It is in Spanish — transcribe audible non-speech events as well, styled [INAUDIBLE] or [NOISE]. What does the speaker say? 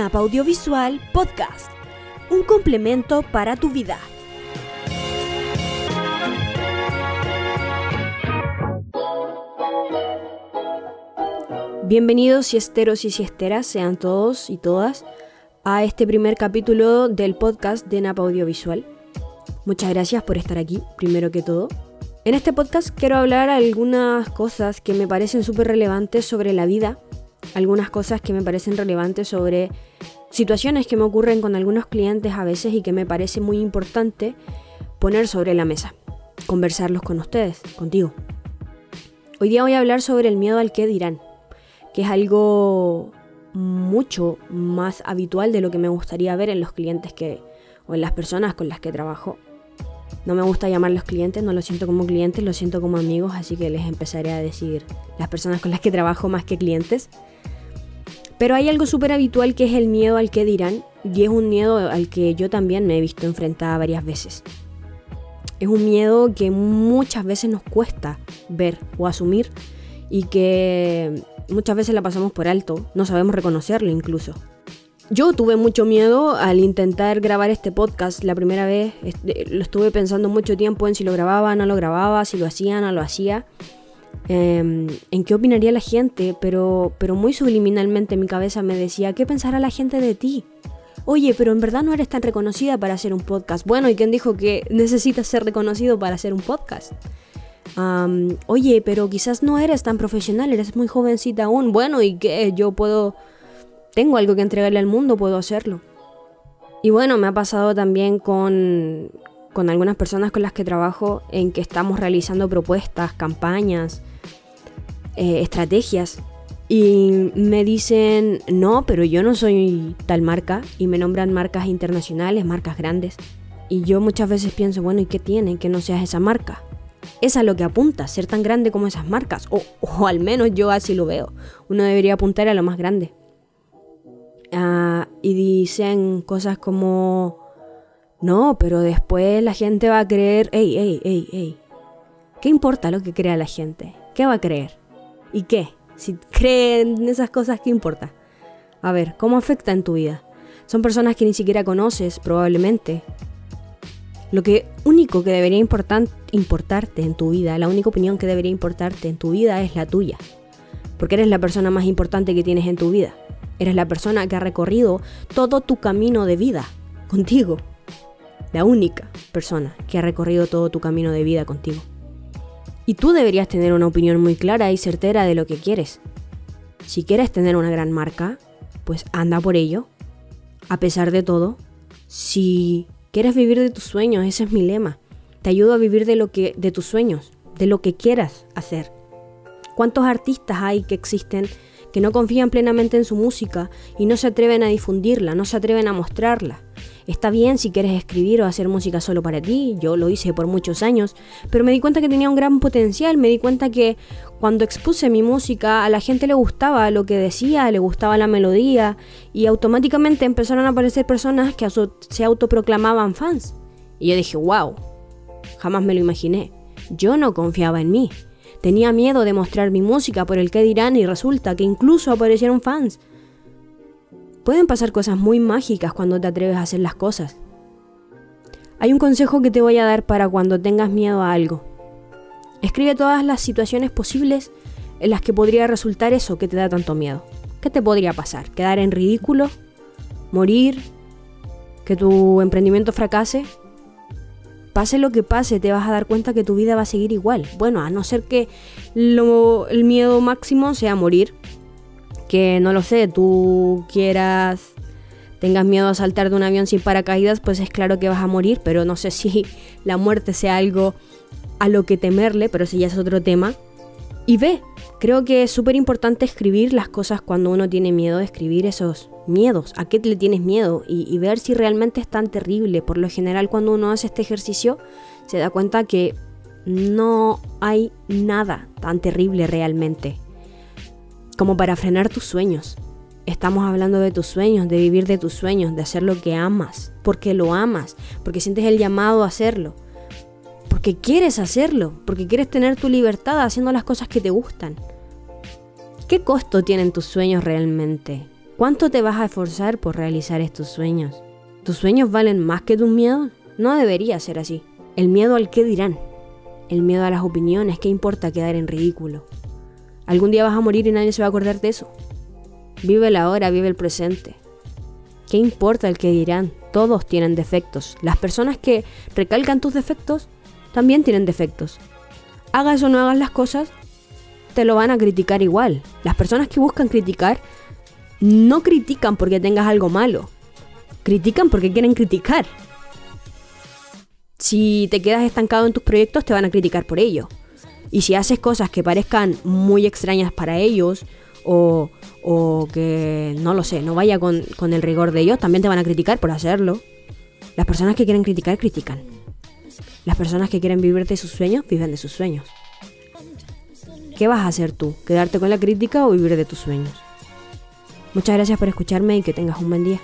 NAP Audiovisual Podcast, un complemento para tu vida. Bienvenidos siesteros y siesteras, sean todos y todas, a este primer capítulo del podcast de NAP Audiovisual. Muchas gracias por estar aquí, primero que todo. En este podcast quiero hablar algunas cosas que me parecen súper relevantes sobre la vida, algunas cosas que me parecen relevantes sobre situaciones que me ocurren con algunos clientes a veces y que me parece muy importante poner sobre la mesa, conversarlos con ustedes, contigo. Hoy día voy a hablar sobre el miedo al que dirán, que es algo mucho más habitual de lo que me gustaría ver en los clientes que o en las personas con las que trabajo no me gusta llamar los clientes, no lo siento como clientes, lo siento como amigos, así que les empezaré a decir las personas con las que trabajo más que clientes. Pero hay algo súper habitual que es el miedo al que dirán, y es un miedo al que yo también me he visto enfrentada varias veces. Es un miedo que muchas veces nos cuesta ver o asumir y que muchas veces la pasamos por alto, no sabemos reconocerlo incluso. Yo tuve mucho miedo al intentar grabar este podcast la primera vez. Lo estuve pensando mucho tiempo en si lo grababa, no lo grababa, si lo hacía, no lo hacía. Em, en qué opinaría la gente, pero, pero muy subliminalmente mi cabeza me decía, ¿qué pensará la gente de ti? Oye, pero en verdad no eres tan reconocida para hacer un podcast. Bueno, ¿y quién dijo que [LAUGHS] necesitas ser reconocido para hacer un podcast? oye, pero quizás no eres tan profesional, eres muy jovencita aún. Bueno, ¿y qué? Yo puedo tengo algo que entregarle al mundo, puedo hacerlo. Y bueno, me ha pasado también con, con algunas personas con las que trabajo en que estamos realizando propuestas, campañas, eh, estrategias. Y me dicen, no, pero yo no soy tal marca. Y me nombran marcas internacionales, marcas grandes. Y yo muchas veces pienso, bueno, ¿y qué tiene que no seas esa marca? Es a lo que apunta, ser tan grande como esas marcas. O, o al menos yo así lo veo. Uno debería apuntar a lo más grande. Ah, y dicen cosas como, no, pero después la gente va a creer, ey, ey, ey, ey. ¿Qué importa lo que crea la gente? ¿Qué va a creer? ¿Y qué? Si creen esas cosas, ¿qué importa? A ver, ¿cómo afecta en tu vida? Son personas que ni siquiera conoces, probablemente. Lo que único que debería importarte en tu vida, la única opinión que debería importarte en tu vida es la tuya. Porque eres la persona más importante que tienes en tu vida. Eres la persona que ha recorrido todo tu camino de vida contigo. La única persona que ha recorrido todo tu camino de vida contigo. Y tú deberías tener una opinión muy clara y certera de lo que quieres. Si quieres tener una gran marca, pues anda por ello. A pesar de todo, si quieres vivir de tus sueños, ese es mi lema. Te ayudo a vivir de lo que de tus sueños, de lo que quieras hacer. ¿Cuántos artistas hay que existen que no confían plenamente en su música y no se atreven a difundirla, no se atreven a mostrarla. Está bien si quieres escribir o hacer música solo para ti, yo lo hice por muchos años, pero me di cuenta que tenía un gran potencial, me di cuenta que cuando expuse mi música a la gente le gustaba lo que decía, le gustaba la melodía y automáticamente empezaron a aparecer personas que se autoproclamaban fans. Y yo dije, wow, jamás me lo imaginé. Yo no confiaba en mí. Tenía miedo de mostrar mi música por el que dirán y resulta que incluso aparecieron fans. Pueden pasar cosas muy mágicas cuando te atreves a hacer las cosas. Hay un consejo que te voy a dar para cuando tengas miedo a algo. Escribe todas las situaciones posibles en las que podría resultar eso que te da tanto miedo. ¿Qué te podría pasar? ¿Quedar en ridículo? ¿Morir? ¿Que tu emprendimiento fracase? Pase lo que pase, te vas a dar cuenta que tu vida va a seguir igual. Bueno, a no ser que el miedo máximo sea morir. Que no lo sé, tú quieras, tengas miedo a saltar de un avión sin paracaídas, pues es claro que vas a morir, pero no sé [LAUGHS] si la muerte sea algo a lo que temerle, pero si ya es otro tema. Y ve, creo que es súper importante escribir las cosas cuando uno tiene miedo, de escribir esos miedos, a qué le tienes miedo y, ver si realmente es tan terrible. Por lo general cuando uno hace este ejercicio se da cuenta que no hay nada tan terrible realmente como para frenar tus sueños. Estamos hablando de tus sueños, de vivir de tus sueños, de hacer lo que amas, porque lo amas, porque sientes el llamado a hacerlo, porque quieres hacerlo, porque quieres tener tu libertad haciendo las cosas que te gustan. ¿Qué costo tienen tus sueños realmente? ¿Cuánto te vas a esforzar por realizar estos sueños? ¿Tus sueños valen más que tus miedos? No debería ser así. El miedo al qué dirán. El miedo a las opiniones. ¿Qué importa quedar en ridículo? Algún día vas a morir y nadie se va a acordar de eso. Vive la hora, vive el presente. ¿Qué importa el qué dirán? Todos tienen defectos. Las personas que recalcan tus defectos también tienen defectos. Hagas o no hagas las cosas, te lo van a criticar igual. Las personas que buscan criticar no critican porque tengas algo malo. Critican porque quieren criticar. Si te quedas estancado en tus proyectos, te van a criticar por ello. Y si haces cosas que parezcan muy extrañas para ellos, o, o que no lo sé, no vaya con, con el rigor de ellos, también te van a criticar por hacerlo. Las personas que quieren criticar, critican. Las personas que quieren vivir de sus sueños, viven de sus sueños. ¿Qué vas a hacer tú? ¿Quedarte con la crítica o vivir de tus sueños? Muchas gracias por escucharme y que tengas un buen día.